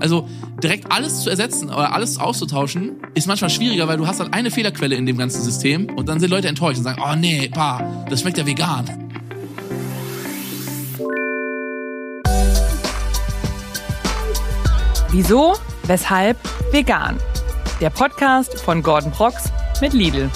Also direkt alles zu ersetzen oder alles auszutauschen, ist manchmal schwieriger, weil du hast dann eine Fehlerquelle in dem ganzen System und dann sind Leute enttäuscht und sagen, oh nee, bah, das schmeckt ja vegan. Wieso? Weshalb? Vegan. Der Podcast von Gordon Brox mit Lidl.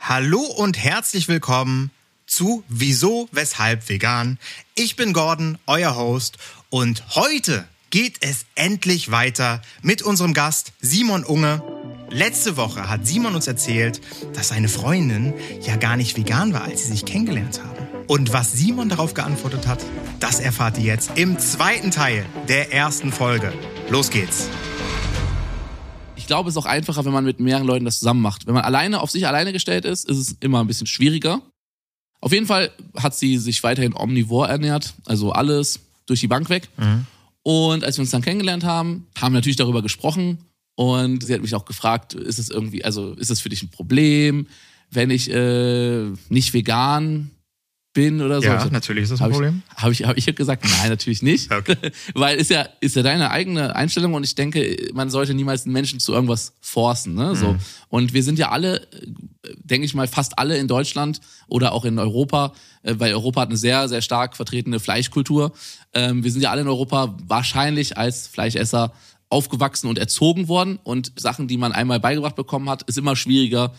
Hallo und herzlich willkommen zu Wieso, Weshalb Vegan. Ich bin Gordon, euer Host und heute geht es endlich weiter mit unserem Gast Simon Unge. Letzte Woche hat Simon uns erzählt, dass seine Freundin ja gar nicht vegan war, als sie sich kennengelernt haben. Und was Simon darauf geantwortet hat, das erfahrt ihr jetzt im zweiten Teil der ersten Folge. Los geht's glaube, es ist auch einfacher, wenn man mit mehreren Leuten das zusammen macht. Wenn man alleine auf sich alleine gestellt ist, ist es immer ein bisschen schwieriger. Auf jeden Fall hat sie sich weiterhin omnivor ernährt, also alles durch die Bank weg. Mhm. Und als wir uns dann kennengelernt haben, haben wir natürlich darüber gesprochen und sie hat mich auch gefragt, ist es irgendwie, also ist es für dich ein Problem, wenn ich äh, nicht vegan bin oder so. Ja, natürlich ist das ein hab Problem. Habe ich, hab ich gesagt, nein, natürlich nicht. Okay. Weil ist ja, ist ja deine eigene Einstellung und ich denke, man sollte niemals einen Menschen zu irgendwas forcen. Ne? So. Mhm. Und wir sind ja alle, denke ich mal, fast alle in Deutschland oder auch in Europa, äh, weil Europa hat eine sehr, sehr stark vertretene Fleischkultur. Ähm, wir sind ja alle in Europa wahrscheinlich als Fleischesser aufgewachsen und erzogen worden. Und Sachen, die man einmal beigebracht bekommen hat, ist immer schwieriger,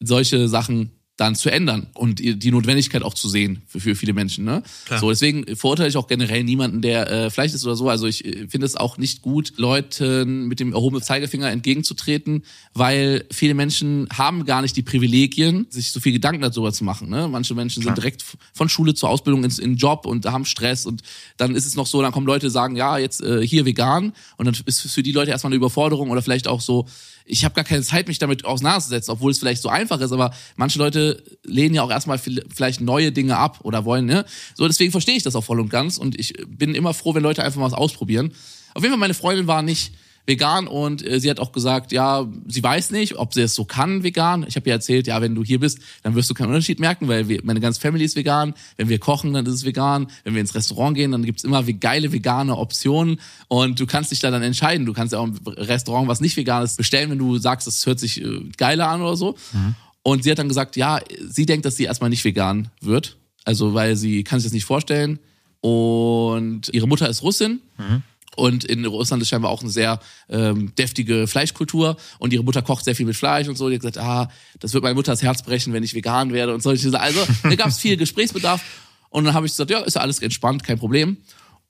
solche Sachen dann zu ändern und die Notwendigkeit auch zu sehen für, für viele Menschen. Ne? Klar. So, deswegen verurteile ich auch generell niemanden, der äh, vielleicht ist oder so. Also ich äh, finde es auch nicht gut, Leuten mit dem erhobenen Zeigefinger entgegenzutreten, weil viele Menschen haben gar nicht die Privilegien, sich so viel Gedanken darüber zu machen. Ne? Manche Menschen Klar. sind direkt von Schule zur Ausbildung ins in Job und haben Stress und dann ist es noch so, dann kommen Leute sagen, ja, jetzt äh, hier vegan und dann ist für die Leute erstmal eine Überforderung oder vielleicht auch so, ich habe gar keine Zeit, mich damit auseinanderzusetzen, obwohl es vielleicht so einfach ist, aber manche Leute lehnen ja auch erstmal vielleicht neue Dinge ab oder wollen, ne? So, deswegen verstehe ich das auch voll und ganz und ich bin immer froh, wenn Leute einfach mal was ausprobieren. Auf jeden Fall, meine Freundin war nicht vegan und äh, sie hat auch gesagt, ja, sie weiß nicht, ob sie es so kann vegan. Ich habe ihr erzählt, ja, wenn du hier bist, dann wirst du keinen Unterschied merken, weil wir, meine ganze Family ist vegan. Wenn wir kochen, dann ist es vegan. Wenn wir ins Restaurant gehen, dann gibt's immer geile vegane Optionen und du kannst dich da dann entscheiden. Du kannst ja auch im Restaurant was nicht veganes bestellen, wenn du sagst, das hört sich äh, geiler an oder so. Mhm. Und sie hat dann gesagt, ja, sie denkt, dass sie erstmal nicht vegan wird. Also, weil sie kann sich das nicht vorstellen. Und ihre Mutter ist Russin. Mhm. Und in Russland ist scheinbar auch eine sehr ähm, deftige Fleischkultur. Und ihre Mutter kocht sehr viel mit Fleisch und so. Die hat gesagt, ah, das wird meine Mutter das Herz brechen, wenn ich vegan werde und solche Sachen. Also da gab es viel Gesprächsbedarf. Und dann habe ich gesagt, ja, ist ja alles entspannt, kein Problem.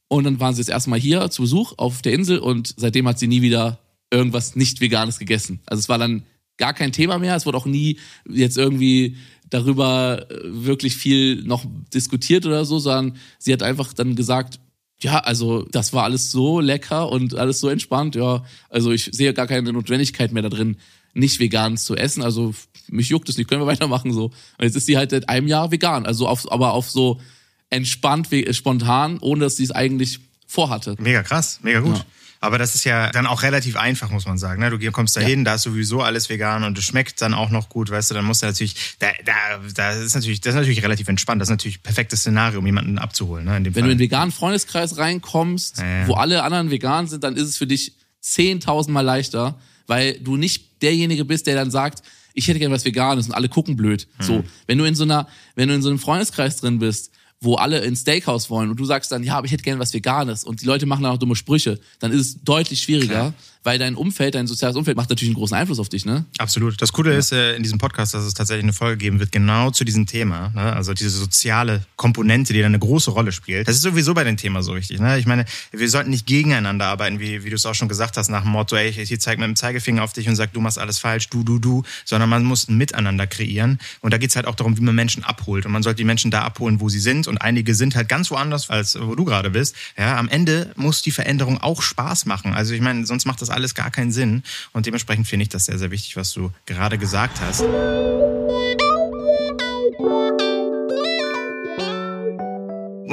Und dann waren sie jetzt erstmal hier zu Besuch auf der Insel und seitdem hat sie nie wieder irgendwas nicht Veganes gegessen. Also es war dann gar kein Thema mehr. Es wurde auch nie jetzt irgendwie darüber äh, wirklich viel noch diskutiert oder so, sondern sie hat einfach dann gesagt, ja, also das war alles so lecker und alles so entspannt. Ja, also ich sehe gar keine Notwendigkeit mehr da drin, nicht vegan zu essen. Also mich juckt es nicht, können wir weitermachen so. Und jetzt ist sie halt seit einem Jahr vegan, also auf, aber auf so entspannt, spontan, ohne dass sie es eigentlich vorhatte. Mega krass, mega gut. Ja. Aber das ist ja dann auch relativ einfach, muss man sagen. Ne? Du kommst da hin, ja. da ist sowieso alles vegan und es schmeckt dann auch noch gut, weißt du, dann musst du natürlich, da, da, da ist natürlich, das ist natürlich relativ entspannt. Das ist natürlich ein perfektes Szenario, um jemanden abzuholen. Ne? Wenn Fall. du in den veganen Freundeskreis reinkommst, ja, ja. wo alle anderen vegan sind, dann ist es für dich zehntausendmal leichter, weil du nicht derjenige bist, der dann sagt, ich hätte gerne was Veganes und alle gucken blöd. Hm. So, wenn du in so einer, wenn du in so einem Freundeskreis drin bist, wo alle ins Steakhouse wollen und du sagst dann, ja, aber ich hätte gerne was Veganes und die Leute machen dann auch dumme Sprüche, dann ist es deutlich schwieriger, Klar weil dein Umfeld, dein soziales Umfeld macht natürlich einen großen Einfluss auf dich, ne? Absolut. Das Coole ja. ist äh, in diesem Podcast, dass es tatsächlich eine Folge geben wird, genau zu diesem Thema. Ne? Also diese soziale Komponente, die da eine große Rolle spielt. Das ist sowieso bei dem Thema so wichtig. Ne? Ich meine, wir sollten nicht gegeneinander arbeiten, wie, wie du es auch schon gesagt hast, nach dem Motto, ey, ich zeige mit dem Zeigefinger auf dich und sag, du machst alles falsch, du, du, du, sondern man muss ein Miteinander kreieren. Und da geht's halt auch darum, wie man Menschen abholt. Und man sollte die Menschen da abholen, wo sie sind. Und einige sind halt ganz woanders, als wo du gerade bist. Ja, am Ende muss die Veränderung auch Spaß machen. Also ich meine, sonst macht das alles gar keinen Sinn. Und dementsprechend finde ich das sehr, sehr wichtig, was du gerade gesagt hast.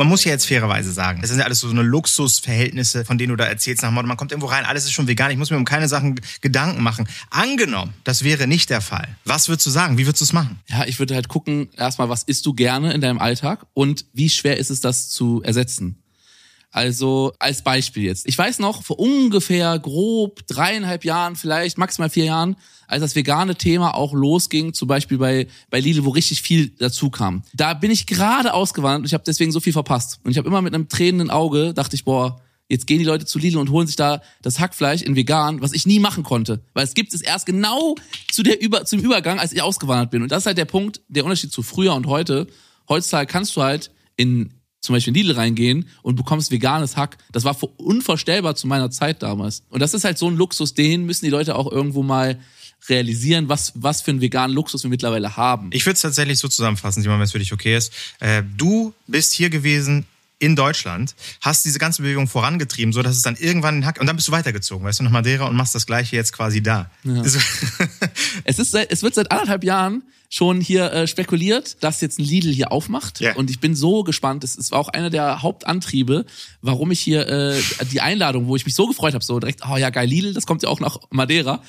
man muss ja jetzt fairerweise sagen, das sind ja alles so eine Luxusverhältnisse, von denen du da erzählst nach Motto, man kommt irgendwo rein, alles ist schon vegan, ich muss mir um keine Sachen Gedanken machen. Angenommen, das wäre nicht der Fall. Was würdest du sagen? Wie würdest du es machen? Ja, ich würde halt gucken, erstmal, was isst du gerne in deinem Alltag und wie schwer ist es, das zu ersetzen? Also als Beispiel jetzt. Ich weiß noch, vor ungefähr grob dreieinhalb Jahren, vielleicht maximal vier Jahren, als das vegane Thema auch losging, zum Beispiel bei, bei Lidl, wo richtig viel dazu kam. Da bin ich gerade ausgewandert und ich habe deswegen so viel verpasst. Und ich habe immer mit einem tränenden Auge, dachte ich, boah, jetzt gehen die Leute zu Lidl und holen sich da das Hackfleisch in vegan, was ich nie machen konnte. Weil es gibt es erst genau zu der Über, zum Übergang, als ich ausgewandert bin. Und das ist halt der Punkt, der Unterschied zu früher und heute. Heutzutage kannst du halt in zum Beispiel in Lidl reingehen und bekommst veganes Hack. Das war unvorstellbar zu meiner Zeit damals. Und das ist halt so ein Luxus, den müssen die Leute auch irgendwo mal realisieren, was, was für einen veganen Luxus wir mittlerweile haben. Ich würde es tatsächlich so zusammenfassen, Simon, wenn es für dich okay ist. Äh, du bist hier gewesen in Deutschland, hast diese ganze Bewegung vorangetrieben, so dass es dann irgendwann den Hack und dann bist du weitergezogen, weißt du, nach Madeira und machst das gleiche jetzt quasi da. Ja. es ist es wird seit anderthalb Jahren schon hier äh, spekuliert, dass jetzt ein Lidl hier aufmacht yeah. und ich bin so gespannt. Es, war auch einer der Hauptantriebe, warum ich hier äh, die Einladung, wo ich mich so gefreut habe, so direkt, oh ja geil Lidl, das kommt ja auch nach Madeira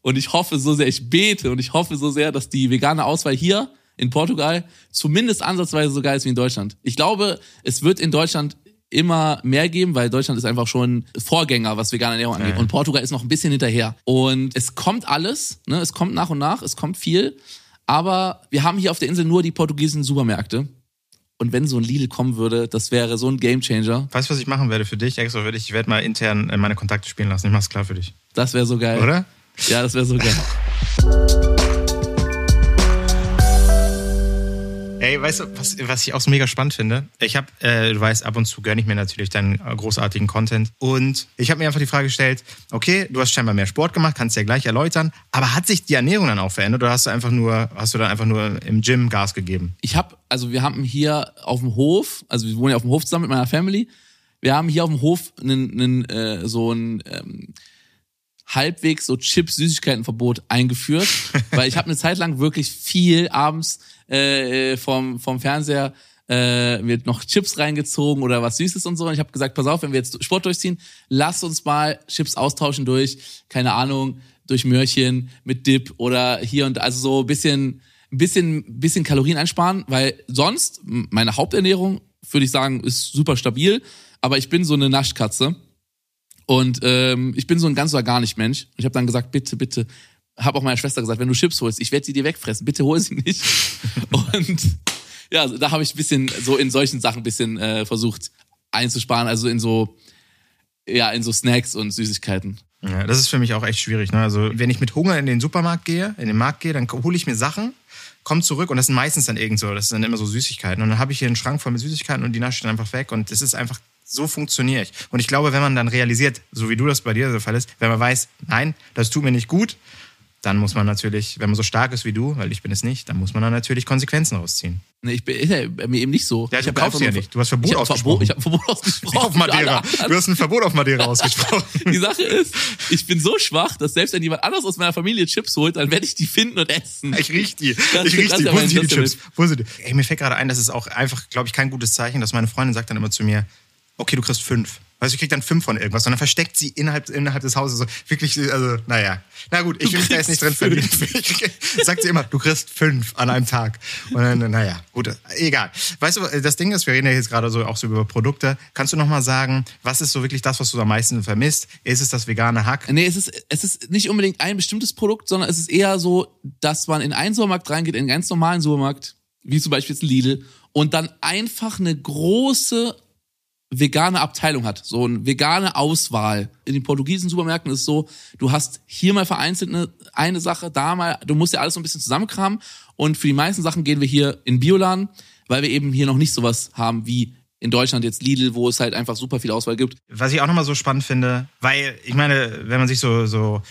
und ich hoffe so sehr, ich bete und ich hoffe so sehr, dass die vegane Auswahl hier in Portugal zumindest ansatzweise so geil ist wie in Deutschland. Ich glaube, es wird in Deutschland immer mehr geben, weil Deutschland ist einfach schon Vorgänger, was vegane Ernährung angeht. Und Portugal ist noch ein bisschen hinterher. Und es kommt alles, ne? es kommt nach und nach, es kommt viel. Aber wir haben hier auf der Insel nur die portugiesischen Supermärkte. Und wenn so ein Lidl kommen würde, das wäre so ein Gamechanger. Weißt du, was ich machen werde für dich? Extra für dich. Ich werde mal intern äh, meine Kontakte spielen lassen. Ich mach's klar für dich. Das wäre so geil. Oder? Ja, das wäre so geil. Ey, weißt du, was, was ich auch so mega spannend finde? Ich habe, äh, du weißt, ab und zu gönne ich mir natürlich deinen äh, großartigen Content. Und ich habe mir einfach die Frage gestellt, okay, du hast scheinbar mehr Sport gemacht, kannst ja gleich erläutern, aber hat sich die Ernährung dann auch verändert oder hast du einfach nur, hast du dann einfach nur im Gym Gas gegeben? Ich habe, also wir haben hier auf dem Hof, also wir wohnen ja auf dem Hof zusammen mit meiner Family, wir haben hier auf dem Hof einen, einen äh, so ein ähm, halbwegs so Chips-Süßigkeitenverbot eingeführt, weil ich habe eine Zeit lang wirklich viel abends äh, äh, vom, vom Fernseher äh, wird noch Chips reingezogen oder was Süßes und so. Und ich habe gesagt, pass auf, wenn wir jetzt Sport durchziehen, lass uns mal Chips austauschen durch, keine Ahnung, durch Möhrchen mit Dip oder hier und also so ein bisschen, bisschen, bisschen Kalorien einsparen, weil sonst meine Haupternährung, würde ich sagen, ist super stabil, aber ich bin so eine Naschkatze. Und ähm, ich bin so ein ganz oder gar nicht Mensch. Und ich habe dann gesagt, bitte, bitte, habe auch meiner Schwester gesagt, wenn du Chips holst, ich werde sie dir wegfressen, bitte hol sie nicht. Und ja, da habe ich ein bisschen so in solchen Sachen ein bisschen äh, versucht einzusparen, also in so ja, in so Snacks und Süßigkeiten. Ja, das ist für mich auch echt schwierig. Ne? Also wenn ich mit Hunger in den Supermarkt gehe, in den Markt gehe, dann hole ich mir Sachen, komme zurück und das sind meistens dann irgend so, das sind dann immer so Süßigkeiten. Und dann habe ich hier einen Schrank voll mit Süßigkeiten und die nasche ich dann einfach weg. Und das ist einfach, so funktioniere ich. Und ich glaube, wenn man dann realisiert, so wie du das bei dir der Fall ist, wenn man weiß, nein, das tut mir nicht gut, dann muss man natürlich, wenn man so stark ist wie du, weil ich bin es nicht, dann muss man dann natürlich Konsequenzen rausziehen. Nee, ich bin ja, mir eben nicht so. Ja, ich du kaufst ja nicht. Du hast Verbot ich ausgesprochen. Verbot, ich habe Verbot ausgesprochen. Auf Madeira. Du hast ein Verbot auf Madeira ausgesprochen. Die Sache ist, ich bin so schwach, dass selbst wenn jemand anderes aus meiner Familie Chips holt, dann werde ich die finden und essen. Ich riech die. Das ich riech die. Wo sind die Chips? Wo sind die? Ey, mir fällt gerade ein, das ist auch einfach, glaube ich, kein gutes Zeichen, dass meine Freundin sagt dann immer zu mir, okay, du kriegst fünf. Weißt du, ich krieg dann fünf von irgendwas. Und dann versteckt sie innerhalb, innerhalb des Hauses so wirklich, also, naja. Na gut, ich will mich da jetzt nicht drin verlieren. Sagt sie immer, du kriegst fünf an einem Tag. Und dann, naja, gut, egal. Weißt du, das Ding ist, wir reden ja jetzt gerade so auch so über Produkte. Kannst du nochmal sagen, was ist so wirklich das, was du am meisten vermisst? Ist es das vegane Hack? Nee, es ist, es ist nicht unbedingt ein bestimmtes Produkt, sondern es ist eher so, dass man in einen Supermarkt reingeht, in einen ganz normalen Supermarkt, wie zum Beispiel jetzt Lidl, und dann einfach eine große vegane Abteilung hat, so eine vegane Auswahl. In den portugiesischen Supermärkten ist es so, du hast hier mal vereinzelt eine, eine Sache, da mal, du musst ja alles so ein bisschen zusammenkramen und für die meisten Sachen gehen wir hier in Bioladen, weil wir eben hier noch nicht sowas haben wie in Deutschland jetzt Lidl, wo es halt einfach super viel Auswahl gibt. Was ich auch nochmal so spannend finde, weil ich meine, wenn man sich so, so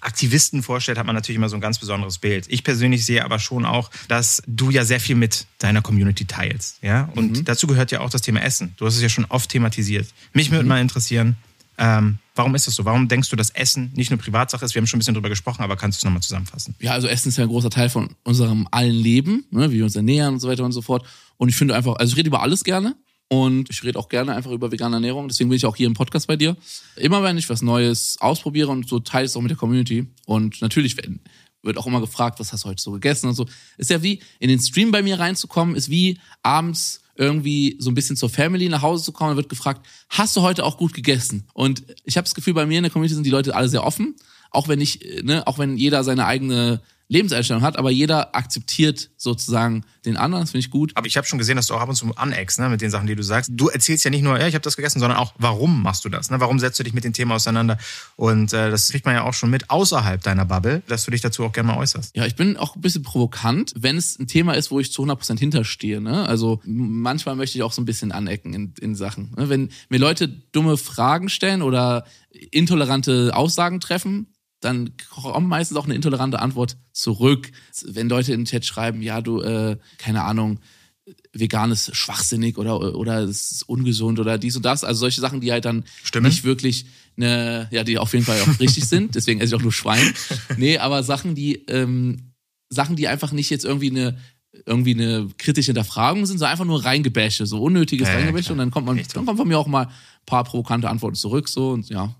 Aktivisten vorstellt, hat man natürlich immer so ein ganz besonderes Bild. Ich persönlich sehe aber schon auch, dass du ja sehr viel mit deiner Community teilst. Ja? Und mhm. dazu gehört ja auch das Thema Essen. Du hast es ja schon oft thematisiert. Mich würde mhm. mal interessieren, ähm, warum ist das so? Warum denkst du, dass Essen nicht nur Privatsache ist? Wir haben schon ein bisschen drüber gesprochen, aber kannst du es nochmal zusammenfassen? Ja, also Essen ist ja ein großer Teil von unserem allen Leben, ne? wie wir uns ernähren und so weiter und so fort. Und ich finde einfach, also ich rede über alles gerne. Und ich rede auch gerne einfach über vegane Ernährung. Deswegen bin ich auch hier im Podcast bei dir. Immer wenn ich was Neues ausprobiere und so teile ich es auch mit der Community. Und natürlich wird auch immer gefragt, was hast du heute so gegessen und so. Ist ja wie, in den Stream bei mir reinzukommen, ist wie abends irgendwie so ein bisschen zur Family nach Hause zu kommen. Da wird gefragt, hast du heute auch gut gegessen? Und ich habe das Gefühl, bei mir in der Community sind die Leute alle sehr offen. Auch wenn ich, ne, auch wenn jeder seine eigene Lebenseinstellung hat, aber jeder akzeptiert sozusagen den anderen, das finde ich gut. Aber ich habe schon gesehen, dass du auch ab und zu aneckst ne, mit den Sachen, die du sagst. Du erzählst ja nicht nur, ja, ich habe das gegessen, sondern auch, warum machst du das? Ne? Warum setzt du dich mit dem Thema auseinander? Und äh, das kriegt man ja auch schon mit außerhalb deiner Bubble, dass du dich dazu auch gerne mal äußerst. Ja, ich bin auch ein bisschen provokant, wenn es ein Thema ist, wo ich zu 100% hinterstehe. Ne? Also manchmal möchte ich auch so ein bisschen anecken in, in Sachen. Ne? Wenn mir Leute dumme Fragen stellen oder intolerante Aussagen treffen, dann kommt meistens auch eine intolerante Antwort zurück. Wenn Leute im Chat schreiben, ja, du, äh, keine Ahnung, vegan ist schwachsinnig oder, oder es ist ungesund oder dies und das. Also solche Sachen, die halt dann Stimmen. nicht wirklich eine, ja, die auf jeden Fall auch richtig sind. Deswegen esse ich auch nur Schwein. Nee, aber Sachen, die, ähm, Sachen, die einfach nicht jetzt irgendwie eine, irgendwie eine kritische Hinterfragung sind, so einfach nur Reingebäsche, so unnötiges ja, Reingebäsche. Ja, und dann kommt man, dann kommt von mir auch mal ein paar provokante Antworten zurück, so und ja.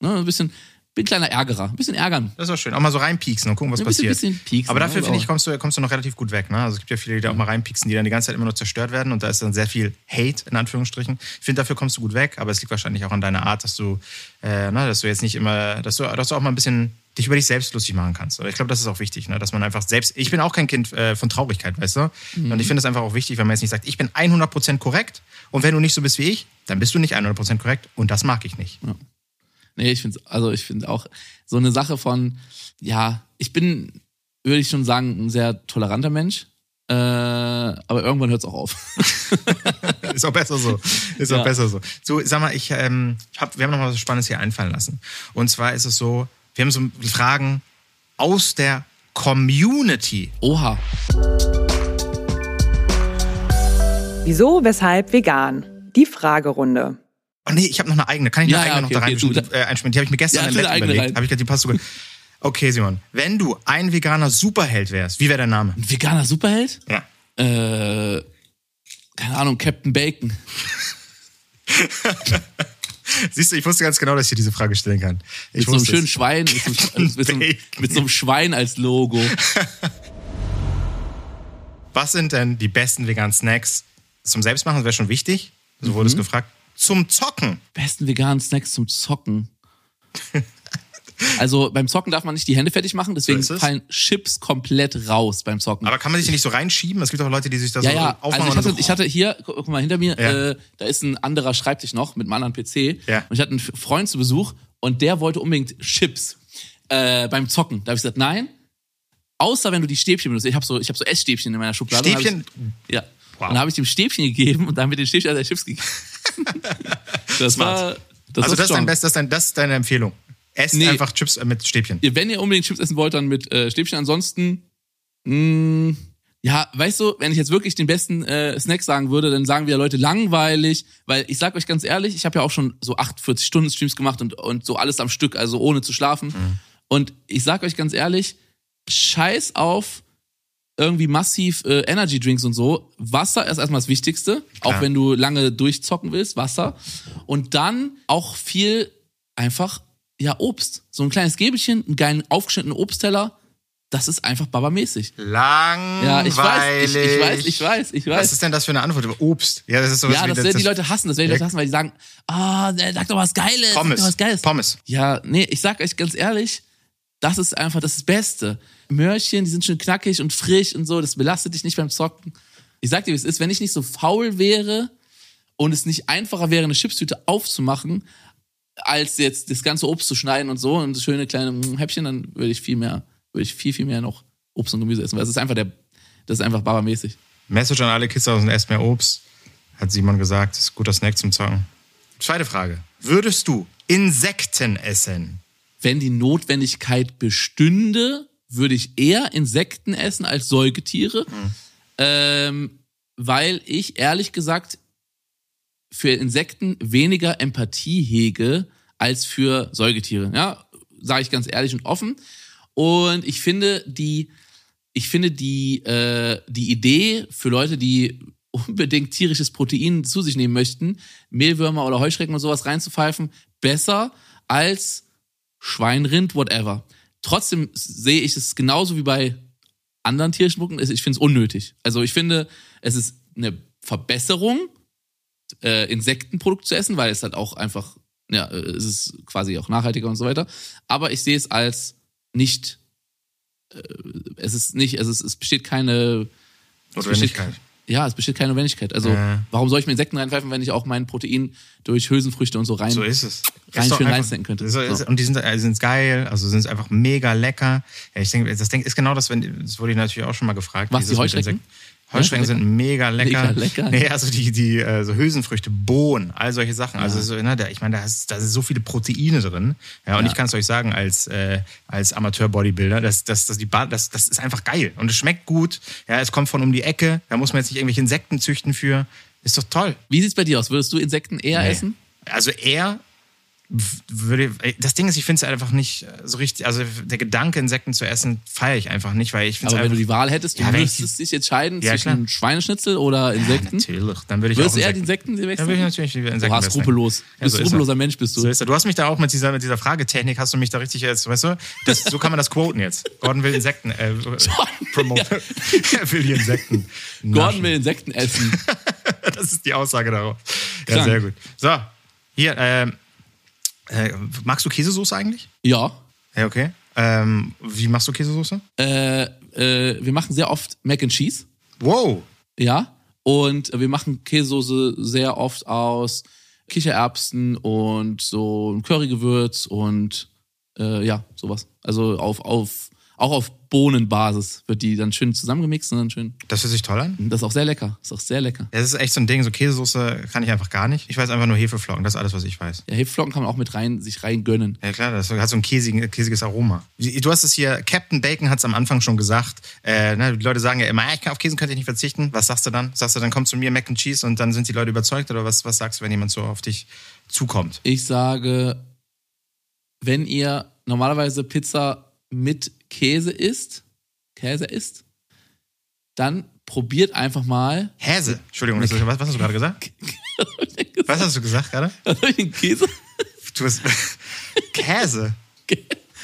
Ne, ein bisschen, bin ein kleiner Ärgerer. Ein bisschen ärgern. Das ist auch schön. Auch mal so reinpieksen und gucken, was ein bisschen, passiert. Bisschen pieksen, Aber dafür, finde ich, kommst du, kommst du noch relativ gut weg. Ne? Also es gibt ja viele, die da auch mal reinpieksen, die dann die ganze Zeit immer nur zerstört werden und da ist dann sehr viel Hate, in Anführungsstrichen. Ich finde, dafür kommst du gut weg, aber es liegt wahrscheinlich auch an deiner Art, dass du, äh, ne, dass du jetzt nicht immer, dass du, dass du auch mal ein bisschen dich über dich selbst lustig machen kannst. Aber ich glaube, das ist auch wichtig, ne? dass man einfach selbst, ich bin auch kein Kind äh, von Traurigkeit, weißt du? Mhm. Und ich finde es einfach auch wichtig, wenn man jetzt nicht sagt, ich bin 100% korrekt und wenn du nicht so bist wie ich, dann bist du nicht 100% korrekt und das mag ich nicht. Ja. Nee, ich finde also ich finde auch so eine Sache von, ja, ich bin, würde ich schon sagen, ein sehr toleranter Mensch. Äh, aber irgendwann hört es auch auf. ist auch besser so. Ist ja. auch besser so. So, sag mal, ich ähm, hab, wir haben noch mal was Spannendes hier einfallen lassen. Und zwar ist es so, wir haben so Fragen aus der Community. Oha. Wieso, weshalb vegan? Die Fragerunde. Oh nee, ich habe noch eine eigene. Kann ich eine ja, eigene ja, okay, noch da rein, okay, äh, einspielen? Die habe ich mir gestern ja, im Bett überlegt. Habe ich gedacht, die passt sogar. Okay, Simon. Wenn du ein veganer Superheld wärst, wie wäre dein Name? Ein veganer Superheld? Ja. Äh, keine Ahnung, Captain Bacon. Siehst du, ich wusste ganz genau, dass ich dir diese Frage stellen kann. Ich mit so einem schönen Schwein, mit so, einem, mit, so einem, mit so einem Schwein als Logo. Was sind denn die besten veganen Snacks zum Selbstmachen? Das wäre schon wichtig. So wurde mhm. es gefragt zum Zocken. Besten veganen Snacks zum Zocken. Also beim Zocken darf man nicht die Hände fertig machen, deswegen so fallen Chips komplett raus beim Zocken. Aber kann man sich nicht so reinschieben? Es gibt auch Leute, die sich da ja, so ja. aufmachen. Also ich hatte, so, ich hatte hier, guck mal hinter mir, ja. äh, da ist ein anderer Schreibtisch noch mit einem anderen PC. Ja. Und ich hatte einen Freund zu Besuch und der wollte unbedingt Chips äh, beim Zocken. Da habe ich gesagt, nein. Außer wenn du die Stäbchen benutzt. Ich habe so, ich hab so Essstäbchen in meiner Schublade. Stäbchen? Ich, ja. Wow. Und dann habe ich dem Stäbchen gegeben und dann mit den Stäbchen also Chips gegeben. das Smart. war. Das also, das ist, dein Best, das, ist dein, das ist deine Empfehlung. Esst nee. einfach Chips mit Stäbchen. Wenn ihr unbedingt Chips essen wollt, dann mit äh, Stäbchen. Ansonsten, mh, mm, ja, weißt du, wenn ich jetzt wirklich den besten äh, Snack sagen würde, dann sagen wir Leute langweilig, weil ich sag euch ganz ehrlich, ich habe ja auch schon so 48 Stunden Streams gemacht und, und so alles am Stück, also ohne zu schlafen. Mhm. Und ich sag euch ganz ehrlich, scheiß auf irgendwie massiv äh, Energy Drinks und so. Wasser ist erstmal das Wichtigste, Klar. auch wenn du lange durchzocken willst, Wasser. Und dann auch viel einfach, ja, Obst. So ein kleines Gäbelchen, einen geilen aufgeschnittenen Obstteller. Das ist einfach babamäßig. Langweilig. Ja, ich weiß, ich, ich, weiß, ich weiß, ich weiß. Was ist denn das für eine Antwort? Obst. Ja, das ist sowas Ja, das werden die Leute hassen, das werden die Leute hassen, weil die sagen, ah, oh, sag doch was Geiles. Pommes. Sag doch was Geiles. Pommes. Ja, nee, ich sag euch ganz ehrlich, das ist einfach das Beste. Möhrchen, die sind schön knackig und frisch und so, das belastet dich nicht beim Zocken. Ich sag dir, wie es ist, wenn ich nicht so faul wäre und es nicht einfacher wäre, eine Chipstüte aufzumachen, als jetzt das ganze Obst zu schneiden und so und so schöne kleine Häppchen, dann würde ich viel mehr, würde ich viel, viel mehr noch Obst und Gemüse essen, weil es ist einfach der, das ist einfach barbermäßig. Message an alle Kids draußen, esst mehr Obst, hat Simon gesagt, das ist ein guter Snack zum Zocken. Zweite Frage. Würdest du Insekten essen? Wenn die Notwendigkeit bestünde, würde ich eher Insekten essen als Säugetiere, mhm. ähm, weil ich ehrlich gesagt für Insekten weniger Empathie hege als für Säugetiere. Ja, sage ich ganz ehrlich und offen. Und ich finde die, ich finde die, äh, die Idee für Leute, die unbedingt tierisches Protein zu sich nehmen möchten, Mehlwürmer oder Heuschrecken und sowas reinzupfeifen, besser als Schwein, Rind, whatever. Trotzdem sehe ich es genauso wie bei anderen tierischen Produkten. Ich finde es unnötig. Also ich finde, es ist eine Verbesserung, äh, Insektenprodukt zu essen, weil es halt auch einfach, ja, es ist quasi auch nachhaltiger und so weiter. Aber ich sehe es als nicht, äh, es ist nicht, also es, es besteht keine Notwendigkeit. Ja, es besteht keine Notwendigkeit. Also, Ja. warum soll ich mir Insekten reinpfeifen, wenn ich auch mein Protein durch Hülsenfrüchte und so rein, So ist es. rein schön reinstecken könnte? So ist, So. Und die sind, äh, sind geil, also sind einfach mega lecker. Ja, ich denke, das denk, ist genau das, wenn, das wurde ich natürlich auch schon mal gefragt. Was, die Heuschrecken? Insekten. Heuschrecken sind mega lecker. Mega lecker. Nee, also die, die äh, so Hülsenfrüchte, Bohnen, all solche Sachen. Also so, ne, da, ich meine, da, ist, da sind so viele Proteine drin. Ja, und Ja. ich kann es euch sagen, als, äh, als Amateur-Bodybuilder, das, das, das, die ba das, das ist einfach geil. Und es schmeckt gut. Ja, es kommt von um die Ecke. Da muss man jetzt nicht irgendwelche Insekten züchten für. Ist doch toll. Wie sieht's bei dir aus? Würdest du Insekten eher Nee. essen? Also er w- würde. Das Ding ist, ich finde es einfach nicht so richtig. Also der Gedanke, Insekten zu essen, feiere ich einfach nicht, weil ich finde Aber es wenn du einfach. die Wahl hättest, du Ja, müsstest dich entscheiden Ja, zwischen klar. Schweineschnitzel oder Ja, Insekten. natürlich. Dann würde ich Würdest auch du eher die Insekten. Insekten Dann würde ich wechseln? natürlich lieber Du Insekten. hast wechseln. skrupellos. Ja, Du bist so er. skrupelloser Mensch, bist du. So ist er. Du hast mich da auch mit dieser, mit dieser Fragetechnik, hast du mich da richtig jetzt, weißt du? Das, so kann man das quoten jetzt. Gordon will Insekten äh, promoten. er will die Insekten. Gordon will Insekten essen. Das ist die Aussage darauf. Ja, Krank. sehr gut. So, hier, ähm, äh, magst du Käsesoße eigentlich? ja. Ja, okay. Ähm, wie machst du Käsesoße? Äh, äh, wir machen sehr oft Mac and Cheese. Wow. Ja. Und wir machen Käsesoße sehr oft aus Kichererbsen und so ein Currygewürz und äh, ja, sowas. Also auf, auf, auch auf Bohnenbasis wird die dann schön zusammengemixt und dann schön. Das hört sich toll an. Das ist auch sehr lecker. Das ist auch sehr lecker. Das ist echt so ein Ding, so Käsesoße kann ich einfach gar nicht. Ich weiß einfach nur Hefeflocken, das ist alles, was ich weiß. Ja, Hefeflocken kann man auch mit rein, sich rein gönnen. Ja klar, das hat so ein käsigen, käsiges Aroma. Du hast es hier, Captain Bacon hat es am Anfang schon gesagt. Äh, ne, die Leute sagen ja immer, ah, ich kann auf Käse könnte ich nicht verzichten. Was sagst du dann? Sagst du dann, komm zu mir, Mac and Cheese und dann sind die Leute überzeugt? Oder was, was sagst du, wenn jemand so auf dich zukommt? Ich sage, wenn ihr normalerweise Pizza mit Käse isst, Käse isst, dann probiert einfach mal. Häse. Entschuldigung, was, was hast du gerade gesagt? Was hast du gesagt gerade? Was hab ich denn Käse? Du hast Käse.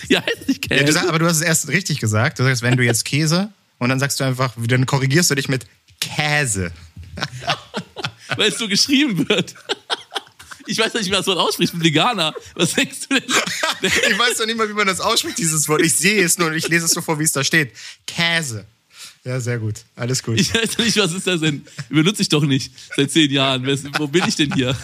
Ja, heißt nicht Käse. Ja, du sag, aber du hast es erst richtig gesagt. Du sagst, wenn du jetzt Käse und dann sagst du einfach, dann korrigierst du dich mit Käse. weil es so geschrieben wird. Ich weiß nicht, wie man das Wort ausspricht. Ich bin Veganer. Was denkst du denn? Ich weiß doch nicht mal, wie man das ausspricht, dieses Wort. Ich sehe es nur und ich lese es so vor, wie es da steht. Käse. Ja, sehr gut. Alles gut. Ich weiß nicht, was ist das denn? Benutze ich doch nicht seit zehn Jahren. Wo bin ich denn hier?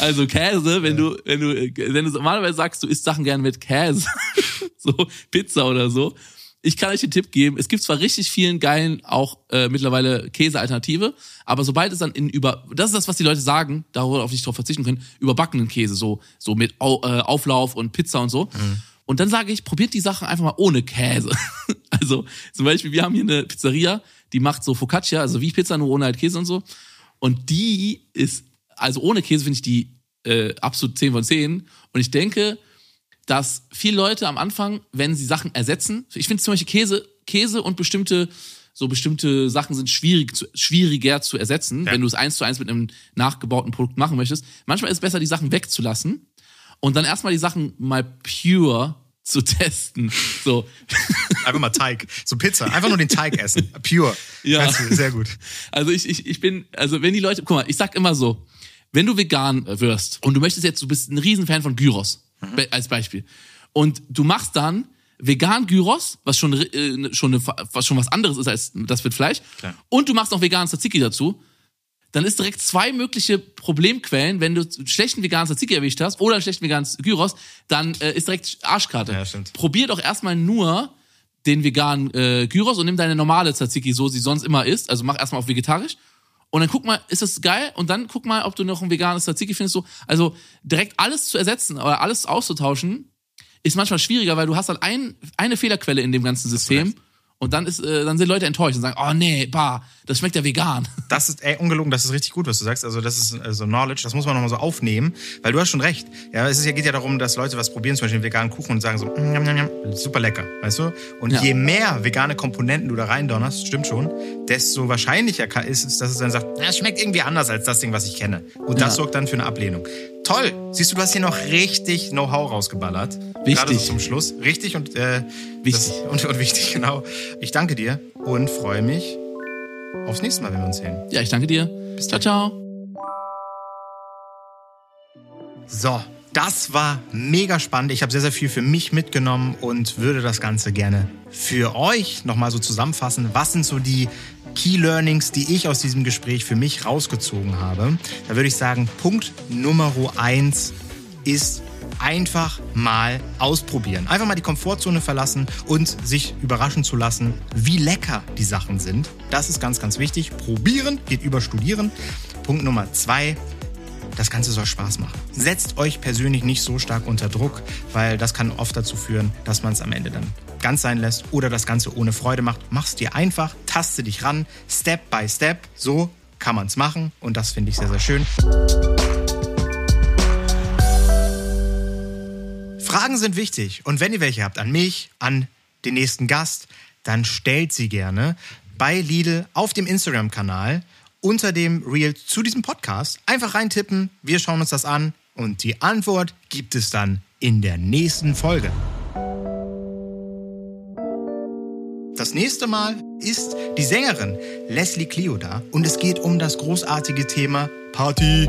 Also Käse, wenn du, wenn du, wenn du normalerweise sagst, du isst Sachen gerne mit Käse, so Pizza oder so. Ich kann euch den Tipp geben, es gibt zwar richtig vielen geilen auch äh, mittlerweile Käsealternative, aber sobald es dann in über, das ist das, was die Leute sagen, darüber auf nicht drauf verzichten können, überbackenen Käse, so, so mit Au, äh, Auflauf und Pizza und so. Und dann sage ich, probiert die Sachen einfach mal ohne Käse. Also zum Beispiel, wir haben hier eine Pizzeria, die macht so Focaccia, also wie Pizza, nur ohne halt Käse und so. Und die ist, also ohne Käse finde ich die äh, absolut 10 von 10. Und ich denke, dass viele Leute am Anfang, wenn sie Sachen ersetzen, ich finde zum Beispiel Käse, Käse und bestimmte, so bestimmte Sachen sind schwierig zu, schwieriger zu ersetzen, Ja. wenn du es eins zu eins mit einem nachgebauten Produkt machen möchtest. Manchmal ist es besser, die Sachen wegzulassen und dann erstmal die Sachen mal pure zu testen. So. Einfach mal Teig. So Pizza. Einfach nur den Teig essen. Pure. Ja. Sehr gut. Also ich, ich, ich bin, also wenn die Leute, guck mal, ich sag immer so, wenn du vegan wirst und du möchtest jetzt, du bist ein Riesenfan von Gyros, be- als Beispiel, und du machst dann vegan Gyros, was schon, äh, schon, eine, was schon was anderes ist als das mit Fleisch, Klar. und du machst noch veganen Tzatziki dazu, dann ist direkt zwei mögliche Problemquellen, wenn du einen schlechten veganen Tzatziki erwischt hast oder einen schlechten veganen Gyros, dann äh, ist direkt Arschkarte. Ja, stimmt. Probier doch erstmal nur den veganen äh, Gyros und nimm deine normale Tzatziki, so sie sonst immer ist. Also mach erstmal auf vegetarisch. Und dann guck mal, ist das geil? Und dann guck mal, ob du noch ein veganes Tzatziki findest. So, also direkt alles zu ersetzen oder alles auszutauschen, ist manchmal schwieriger, weil du hast halt ein, eine Fehlerquelle in dem ganzen System. Und dann ist, äh, dann sind Leute enttäuscht und sagen, oh nee, bah, das schmeckt ja vegan. Das ist, ey, ungelogen, das ist richtig gut, was du sagst. Also das ist so Knowledge, das muss man nochmal so aufnehmen, weil du hast schon recht. Ja, es ist, geht ja darum, dass Leute was probieren, zum Beispiel einen veganen Kuchen und sagen so, mm, njam, njam, njam, super lecker, weißt du? Und Ja. je mehr vegane Komponenten du da reindonnerst, stimmt schon, desto wahrscheinlicher ist es, dass es dann sagt, "Na, es schmeckt irgendwie anders als das Ding, was ich kenne. Und das Ja. sorgt dann für eine Ablehnung. Toll! Siehst du, du hast hier noch richtig Know-how rausgeballert. Wichtig. Gerade so zum Schluss. Richtig und, äh, Wichtig. Das, und, und wichtig, genau. Ich danke dir und freue mich aufs nächste Mal, wenn wir uns sehen. Ja, ich danke dir. Bis ciao, ciao. So, das war mega spannend. Ich habe sehr, sehr viel für mich mitgenommen und würde das Ganze gerne für euch nochmal so zusammenfassen. Was sind so die Key Learnings, die ich aus diesem Gespräch für mich rausgezogen habe? Da würde ich sagen, Punkt Nummer eins ist einfach mal ausprobieren. Einfach mal die Komfortzone verlassen und sich überraschen zu lassen, wie lecker die Sachen sind. Das ist ganz, ganz wichtig. Probieren geht über Studieren. Punkt Nummer zwei, das Ganze soll Spaß machen. Setzt euch persönlich nicht so stark unter Druck, weil das kann oft dazu führen, dass man es am Ende dann ganz sein lässt oder das Ganze ohne Freude macht. Mach's dir einfach, taste dich ran, Step by Step. So kann man es machen und das finde ich sehr, sehr schön. Fragen sind wichtig und wenn ihr welche habt an mich, an den nächsten Gast, dann stellt sie gerne bei Lidl auf dem Instagram-Kanal unter dem Reel zu diesem Podcast. Einfach reintippen, wir schauen uns das an und die Antwort gibt es dann in der nächsten Folge. Das nächste Mal ist die Sängerin Leslie Clio da und es geht um das großartige Thema Party,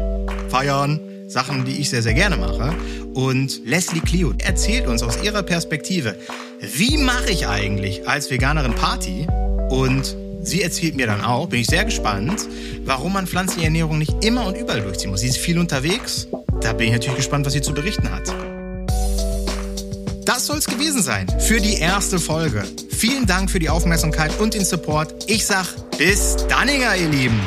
Feiern, Sachen, die ich sehr, sehr gerne mache. Und Leslie Clio erzählt uns aus ihrer Perspektive, wie mache ich eigentlich als Veganerin Party? Und sie erzählt mir dann auch, bin ich sehr gespannt, warum man pflanzliche Ernährung nicht immer und überall durchziehen muss. Sie ist viel unterwegs. Da bin ich natürlich gespannt, was sie zu berichten hat. Das soll es gewesen sein für die erste Folge. Vielen Dank für die Aufmerksamkeit und den Support. Ich sag bis Danniger, ihr Lieben.